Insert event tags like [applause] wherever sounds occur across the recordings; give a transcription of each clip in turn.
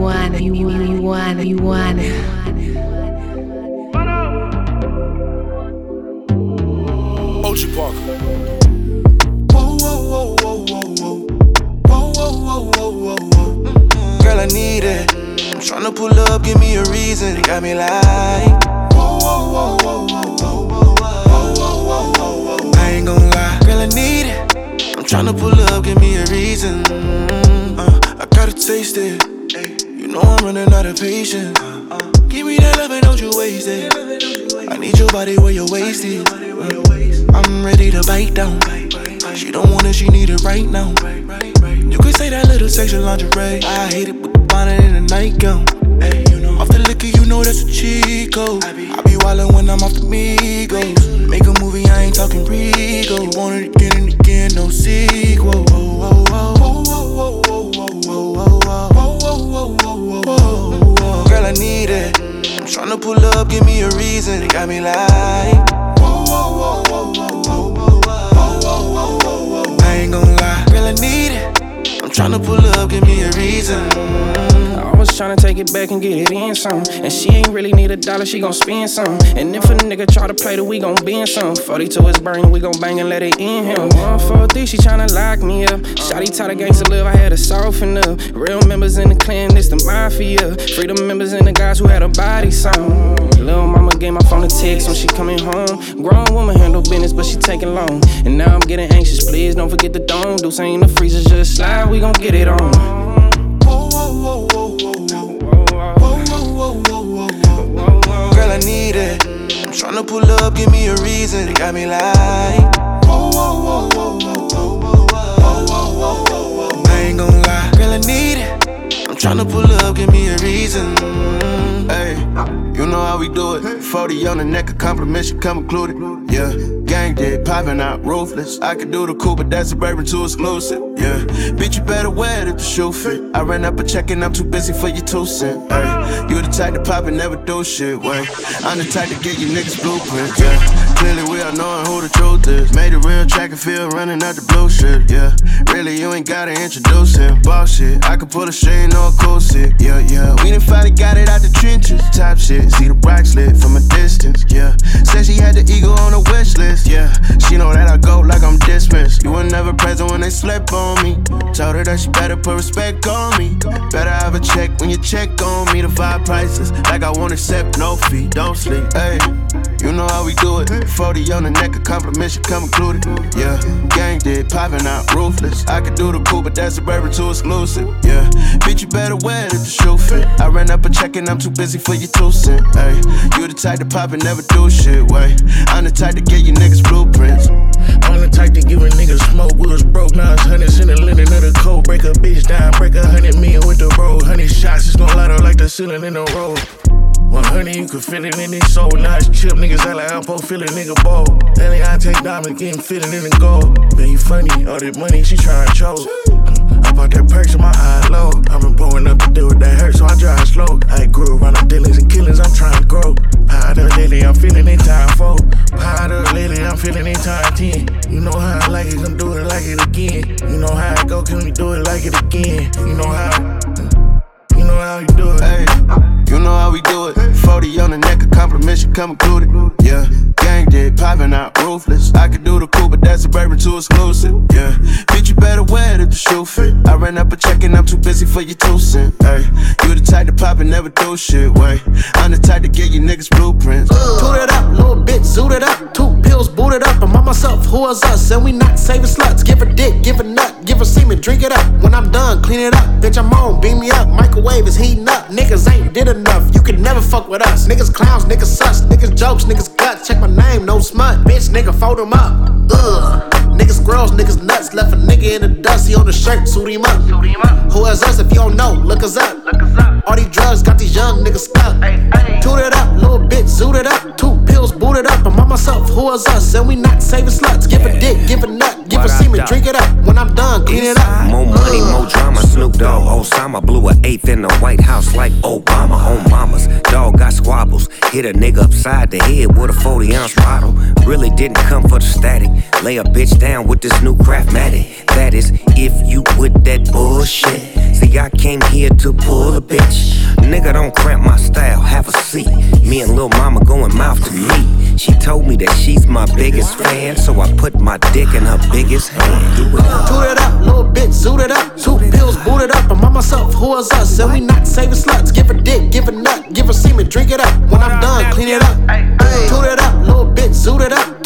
wanna, you wanna, you wanna, you wanna. Ocean Parker. Whoa, whoa, whoa, whoa, whoa, whoa. Whoa, whoa, whoa, whoa, whoa, whoa. Girl, I need it. I'm tryna pull up, give me a reason. You got me like. Whoa, whoa, whoa, whoa, whoa, whoa, whoa, whoa, whoa, whoa, whoa. I ain't gon' lie, girl, I need it. I'm tryna pull up, give me a reason. Uh, I gotta taste it. You know I'm running out of patience. Give me that love and don't you waste it. I need your body where you're wasted. I'm ready to bite down. She don't want it, she need it right now. You could say that little sexual lingerie. I hate it with the bonnet and the nightgown. Off the liquor, you know that's a cheat code. I be wildin' when I'm off the Migos. Make a movie, I ain't talking Rigo. You want it again and again, no sequel. Whoa, whoa, reason got me like. I ain't gon' lie, girl, I need it. I'm tryna pull up, give me a reason. Was tryna take it back and get it in some. And she ain't really need a dollar, she gon' spend some. And if a nigga try to play the, we gon' bend some. 42 is burning, we gon' bang and let it in him. 143, she tryna lock me up. Shotty taught the gangs to live, I had to soften up. Real members in the clan, it's the mafia. Freedom members and the guys who had a body song. Little mama gave my phone a text when she coming home. Grown woman handle business, but she taking long. And now I'm getting anxious, please don't forget the dome. Do say in the freezer, just slide, we gon' get it on. Tryna pull up, give me a reason. It got me like. Whoa, whoa, whoa, whoa, whoa, whoa, whoa, whoa, whoa. I ain't gon' lie, girl, I need it. I'm tryna pull up, give me a reason. Hey, you know how we do it. 40 on the neck, a compliment should come included. Yeah, gang did, popping out, ruthless. I could do the cool, but that's suburban too exclusive. Yeah, bitch, you better wear it if the shoe fit. I ran up a check and I'm too busy for your two cent. Hey, you the type to pop and never do shit. Wait, I'm the type to get you niggas blueprints. Yeah, clearly we are knowing who the truth is. Made a real track and field running out the blue shit. Yeah, really you ain't gotta introduce him. Ball shit, I can pull a string on a cool shit. Yeah, yeah, we done finally got it out the trenches. Top shit, see the rocks lit from a distance. Yeah, said she had the ego on the wish list. Yeah, she know that I go like I'm dismissed. You were never present when they slept on me. Told her that she better put respect on me. Better have a check when you check on me. The vibe prices, like I won't accept no fee. Don't sleep, hey. You know how we do it. 40 on the neck, a compliment should come included. Yeah, gang did, popping out, ruthless. I could do the cool, but that's suburban too exclusive. Yeah, bitch, you better wear it if the shoe fit. I ran up a check and I'm too busy for your two cent. Hey, you the type to pop and never do shit. Wait, I'm the type to get you niggas blueprints. I'm the type to give a nigga smoke. We was broke, now it's hundreds in the linen of the cold. Break a bitch down, break a hundred million with the roll. Hundred shots, it's gon' light up like the ceiling in the road. 100, you can feel it in his soul. Now it's chip, niggas act like I'm supposed feel a nigga ball. Then I take diamond, getting fitted in the gold. You funny, all that money, she tryna choke. Mm, I bought that perks in my eye low. I've been blowing up to deal with that hurt, so I drive slow. I grew around the dealings and killings, I'm trying to grow. Powder lately, I'm feeling in time four. Powder lately, I'm feeling in time 10. You know how I like it, gonna do it like it again. You know how I go, can we do it like it again? You know how, mm, you know how you do it. Hey, know how we do it. 40 on the neck, a compliment should come included. Yeah, gang did, popping out, ruthless. I could do the cool, but that's suburban too exclusive. Yeah, better wear it if the shoe fit. I ran up a check and I'm too busy for your two cent. You the type to pop and never do shit. Wait, I'm the type to get you niggas blueprints. Toot it up, little bitch, zoot it up. Two pills, boot it up. I'm on myself, who is us? And we not saving sluts. Give a dick, give a nut, give a semen, drink it up. When I'm done, clean it up. Bitch, I'm on, beam me up. Microwave is heating up. Niggas ain't did enough. You can never fuck with us. Niggas clowns, niggas sus. Niggas jokes, niggas guts. Check my name, no smut. Bitch, nigga, fold him up. Ugh. Niggas gross, niggas nuts. Left a nigga in the dust. He on the shirt, suit him up. Who is us? If you don't know, look us up. All these drugs got these young niggas stuck. Toot it up, little bitch, zoot it up. Two pills, boot it up. I'm on myself, who is us? And we not saving sluts. Give a dick, give a nut, give a semen, drink it up. When I'm done, clean it up. More money, more drama. Snoop Dogg, Osama blew an eighth in the White House like Obama on mamas. Dog got squabbles. Hit a nigga upside the head with a 40 ounce bottle. Really didn't come for the static. Lay a bitch down with this new craftmatic. That is, if you with that bullshit. See, I came here to pull a bitch. Nigga, don't cramp my style, have a seat. Me and Lil Mama going mouth to meet. She told me that she's my biggest fan, so I put my dick in her biggest hand. Do it up. Toot it up, little bitch, zoot it up. Two pills, boot it up. I'm on myself, who is us? And we not saving sluts. Give a dick, give a nut, give a semen, drink it up. When I'm done, clean it up. Toot it up, little bitch, zoot it up.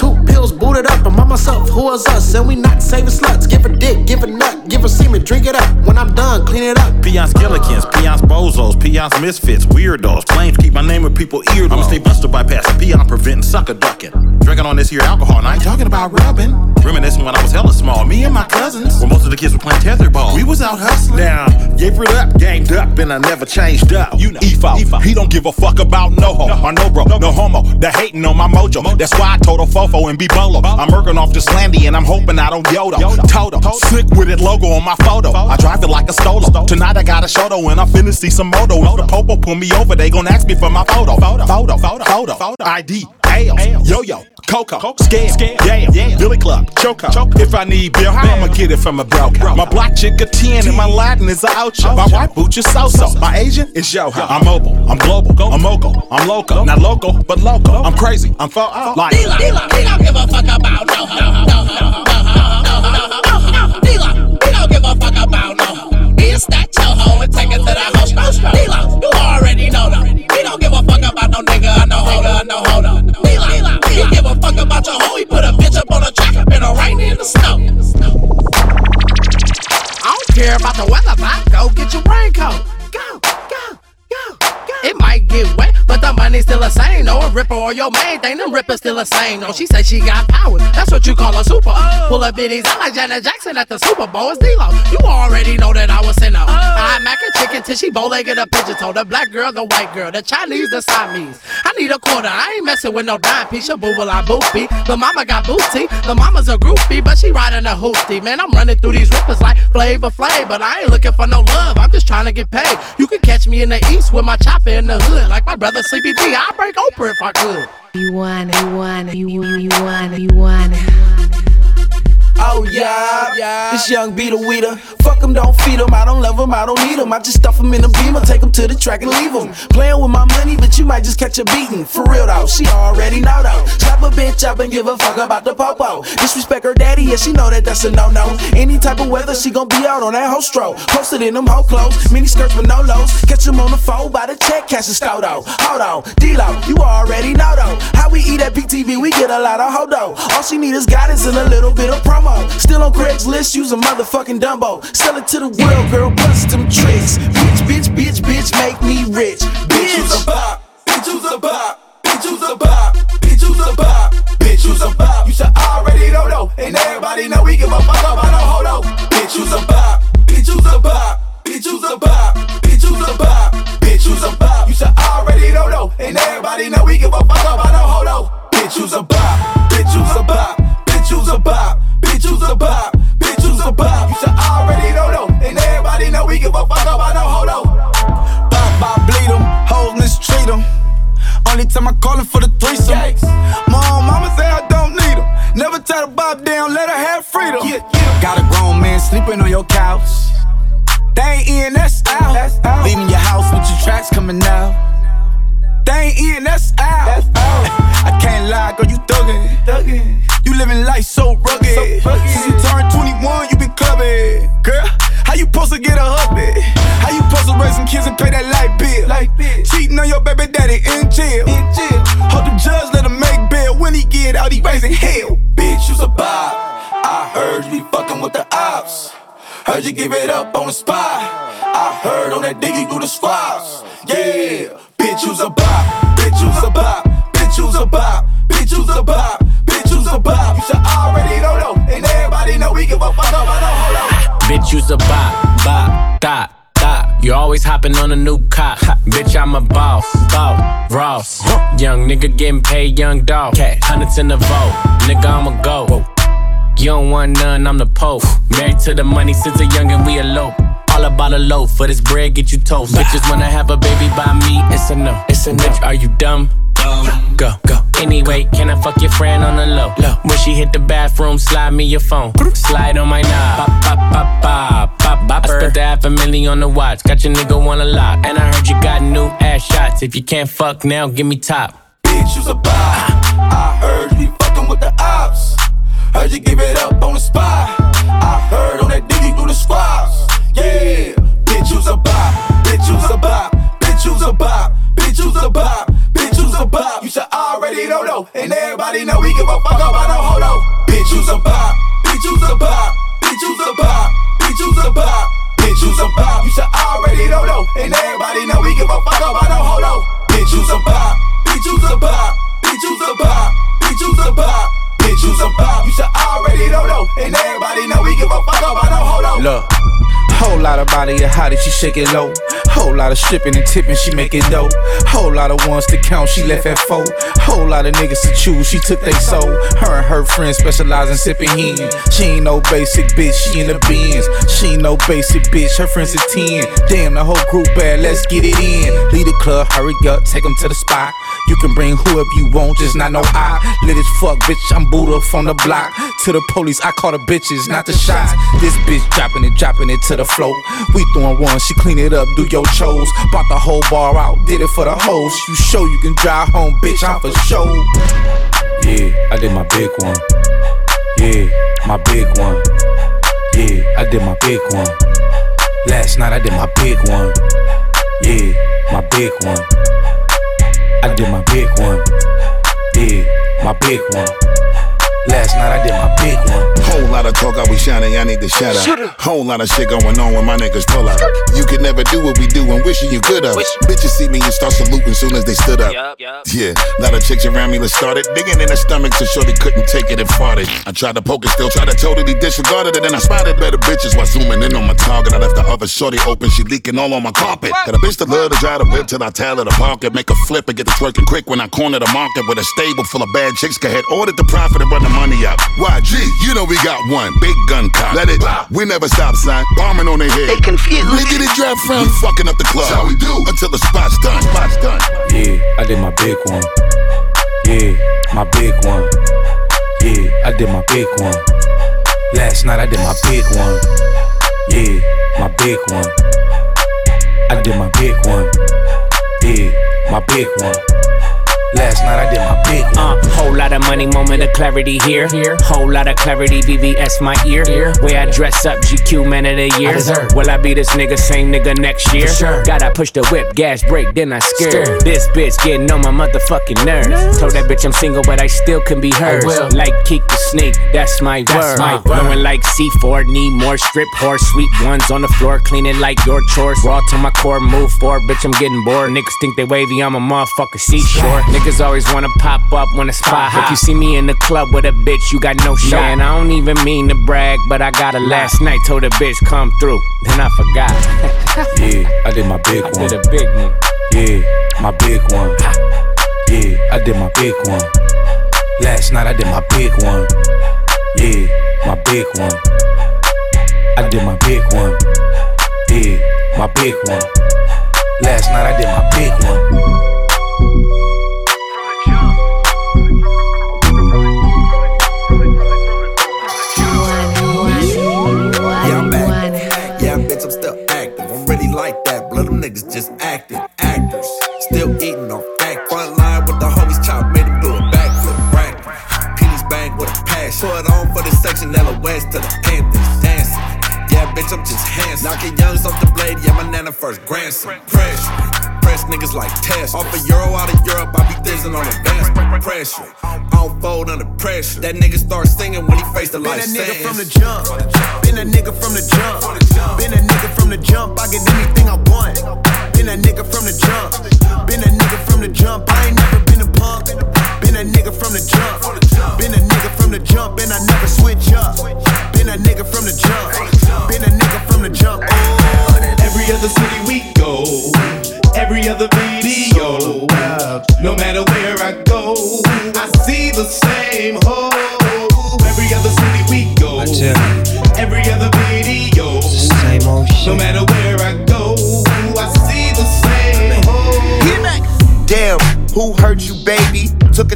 Two pills, boot it up. I'm on myself, who is us? And we not saving sluts. Give a dick, give a nut, give a semen, drink it up. When I'm done, clean it up. Peons, Gillikins, peons, bozos, peons, misfits, weirdos. Claims keep my name in people ear. I'ma stay buster bypassing, peon preventing, sucker ducking. Drinking on this here alcohol, and I ain't talking about rubbing. Reminiscing when I was hella small, me and my cousins. When most of the kids were playing tetherball, we was out hustling. Now, gave it up, gamed up, and I never changed up. You know, EFO, he don't give a fuck about no ho, or no bro, no homo. They're hating on my mojo. That's why I told a fofo and be bolo. I'm working off this landy, and I'm hoping I don't yodo. Toto, slick with it logo on my photo. I drive it like a stolo. Tonight I got a shoto, and I'm finna see some moto. If the popo pull me over, they gon' ask me for my photo. photo. Photo, photo, photo, photo, ID. Ales, yo yo, Coco, Scam, yeah, yeah, Billy Club, Choco. If I need bill, how? I'ma get it from a broke? My black chick a 10 and my Latin is a ocho. My white boots is so-so. My Asian is yo. -ho. I'm mobile, I'm global, I'm moco, I'm loco. Not local, but loco. I'm crazy, I'm fo like. Dealer, dealer, he don't give a fuck about no ho, no ho, no ho, no ho, no ho. Dealer, he don't give a fuck about no ho. It's that yo ho and take it to the house. Dealer, you already know that. He don't give a fuck about no nigga, no holder, no holder. A hoe. Put a bitch up on a track up in the rain in the snow. I don't care about the weather, but go get your raincoat. Go, might get wet, but the money's still the same. No, a ripper or your main thing, them rippers still the same. No, she say she got powers. That's what you call a super. Oh. Pull up bitties I like Janet Jackson at the Super Bowl. It's D-Lo. You already know that I was in her. Oh. I mac and chicken till she bow-legged a pigeon toe. The black girl, the white girl, the Chinese, the Siamese. I need a quarter. I ain't messing with no dime piece. Your boo will I boopy. The mama got booty. The mama's a groupie, but she riding a hoopty. Man, I'm running through these rippers like Flavor Flav, but I ain't looking for no love. I'm just trying to get paid. You can catch me in the east with my chopper in the hood, like my brother CBD. I break Oprah if I could. You want it, you want it, you, you, you want it, you want it. Oh yeah, yeah. This young beater weeder. Fuck them, don't feed them. I don't love them, I don't need them. I just stuff them in a beamer, take them to the track and leave them. Playing with my money, but you might just catch a beating. For real though, she already know though. Slap a bitch up and give a fuck about the popo. Disrespect her daddy, yeah, she know that that's a no no. Any type of weather, she gon' be out on that hoe stroll. Posted in them hoe clothes, mini skirts with no lows. Catch them on the phone by the check, cash and stodo. Hold on, D-Lo, you already know though. How we eat at PTV, we get a lot of hodo. All she need is guidance and a little bit of promo. Still on Craigslist, use a motherfucking Dumbo. Sell it to the world, girl, bust them tricks. Bitch, bitch, bitch, bitch, make me rich. Time I call her for the threesome. Mom, mama say I don't need them. Never tell the bob down, let her have freedom. Got a grown man sleeping on your couch. They ain't in, that's out. Leaving your house with your tracks coming out. They ain't in, that's out. [laughs] I can't lie, girl, you thuggin'. thuggin'. You living life so rugged. Since you turned 21, you been clubbing. Girl, how you supposed to get a hubby? How you supposed to raise some kids and pay that light bill? Cheating on your baby daddy in jail. Hold the judge, let him make bail. When he get out, he raising hell. Bitch, you's a bop. I heard you be fucking with the ops. Heard you give it up on the spot. I heard on that diggy through the squads. Yeah, bitch, you's a bop. Bitch, you's a bop. Bitch, you's a bop. Bitch, you's a bop. Bitch, you's a bop, bop, dot. You always hopping on a new cop. Bitch, I'm a boss, boss, Ross. Young nigga getting paid, young dog. Hundreds in the vote, nigga, I'ma go. You don't want none, I'm the Pope. Married to the money since a youngin', we elope. All about a loaf, for this bread, get you toast. Bitches wanna have a baby by me, it's a no. It's a bitch, are you dumb? Go, go. Anyway, can I fuck your friend on the low? When she hit the bathroom, slide me your phone. Slide on my knob. Pop, pop, pop, pop, pop, pop. I spent the half a million on the watch. Got your nigga want a lot. And I heard you got new ass shots. If you can't fuck now, give me top. Bitch, you's a bop. I heard you be fucking with the ops. Heard you give it up on the spot. I heard on that diggy through the squats. Yeah, bitch, you's a bop. Bitch, you's a bop. Bitch, you's a bop. Bitch, you's a bop. Of body hottie, she shake it low. Whole lot of stripping and tipping, she make it dope. Whole lot of ones to count, she left at four. Whole lot of niggas to choose, she took they soul. Her and her friends specialize in sipping hen. She ain't no basic bitch, she in the bins. She ain't no basic bitch, her friends is 10. Damn, the whole group bad, let's get it in. Lead the club, hurry up, take them to the spot. You can bring whoever you want, just not no I. Lit as fuck, bitch, I'm Buddha from the block. To the police, I call the bitches, not the shots. This bitch dropping it, dropping it to the floor. We throwing one, she clean it up, do your chose. Bought the whole bar out, did it for the hoes. You show you can drive home, bitch, I'm for show. Yeah, I did my big one. Yeah, my big one. Yeah, I did my big one. Last night I did my big one. Yeah, my big one. I did my big one. Yeah, my big one. Last night I did my big one. Whole lot of talk, I be shining, I need to shut up. Whole lot of shit going on when my niggas pull up. You could never do what we do and wishing you could have. Bitches see me and start saluting soon as they stood up. Yeah, lot of chicks around me that started digging in their stomachs and sure they couldn't take it and farted. I tried to poke it, still tried to totally disregard it, and then I spotted better bitches while zooming in on my target. I left the other shorty open, she leaking all on my carpet. Got a bitch that love to drive the whip till I tell her to park it. Make a flip and get the twerking quick when I corner the market with a stable full of bad chicks. Go ahead, ordered the profit and run the money up. YG, you know we got one big gun cop. Let it, we never stop sign, bombing on their head. They confused. Nigga, they drive from We fucking up the club. That's how we do until the spot's done. Spot's done. Yeah, I did my big one. Yeah, my big one. Yeah, I did my big one. Last night I did my big one. Yeah, my big one. I did my big one. Yeah, my big one. Last night I did my big one. Uh, whole lot of money, moment of clarity here. here. Whole lot of clarity, VVS my ear. Here. Way I dress up, GQ man of the year. Will I be this nigga, same nigga next year? Sure. Gotta push the whip, gas brake, then I scare. This bitch getting on my motherfucking nerves. Told that bitch I'm single, but I still can be hers. Like kick the snake, that's my That's word. my Blowing like C4, need more strip horse. Sweet ones on the floor, cleaning like your chores. Raw to my core, move forward, bitch, I'm getting bored. Niggas think they wavy, I'm a motherfucker seashore. Niggas always wanna pop up when it's spot hot. If you see me in the club with a bitch, you got no shot. And I don't even mean to brag, but I got a last night, told a bitch come through. Then I forgot. [laughs] Yeah, I did my big I one. did a big one. Yeah, my big one. Yeah, I did my big one. Last night I did my big one. Yeah, my big one. I did my big one. Yeah, my big one. Last night I did my big one. Acting. Actors. Still eating off act. Front line with the homies chop, made them do a backflip. Brack. Penis bang with a passion. Put on for the section, West to the Panthers. Dancing. Yeah, bitch, I'm just handsome. Knocking youngs off the blade, yeah, my nana first grandson. Pressure. Press niggas like test. Off a euro out of Europe, I be thizzing on advanced pressure. I don't fold under pressure. That nigga start singing when he faced the Been a nigga from the jump. Been a nigga from the jump. Been a nigga from the jump. I get anything I want. Been a nigga from the jump. Been a nigga from the jump. I ain't never been a punk. Been a nigga from the jump. Been a nigga from the jump,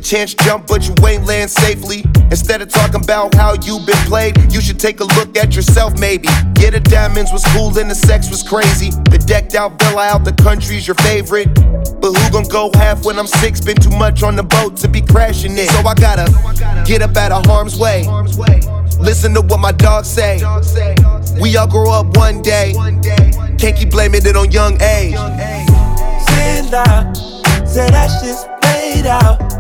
chance jump, but you ain't land safely. Instead of talking about how you been played, you should take a look at yourself, maybe. Yeah, the diamonds was cool and the sex was crazy. The decked out villa out the country's your favorite. But who gon' go half when I'm six? Been too much on the boat to be crashing it. So I gotta get up out of harm's way. Listen to what my dogs say. We all grow up one day. Can't keep blaming it on young age. Say that shit's played out.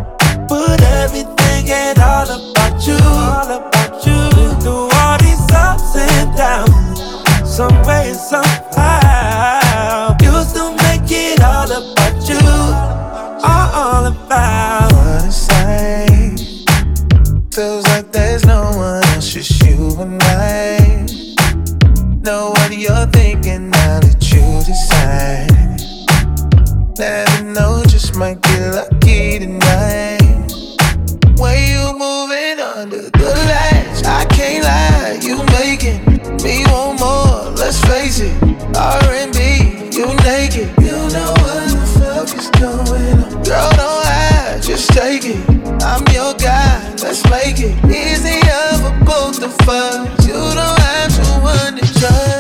Put everything and all about you, all about you. Through all these ups and downs, some way, somehow, both of. You don't have to wonder,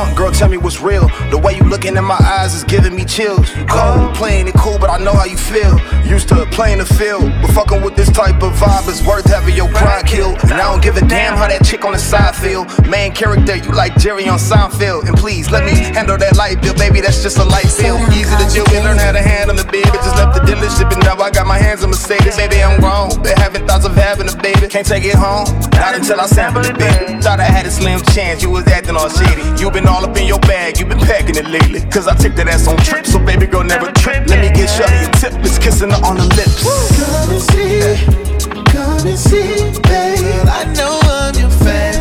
want, girl, tell me what's real. The way you looking in my eyes is giving me chills. You cold, playing it cool, but I know how you feel. Used to playing the field, but fucking with this type of vibe is worth having your pride killed. And I don't give a damn how that chick on the side feel. Main character, you like Jerry on Seinfeld. And please, let me handle that light bill, baby, that's just a light bill. Easy to deal with, learn how to handle the baby. Just left the dealership and now I got my hands on Mercedes. Baby, I'm grown, been having thoughts of having a baby. Can't take it home, not until I sample it, baby. Thought I had a slim chance, you was acting all shady. You been all up in your bag, You've been packing it lately. Cause I tipped that ass on trips, so baby girl never trip. Let me get Shuddy your tip, it's kissing her on the lips. Come and see, come and see, babe. I know I'm your fan.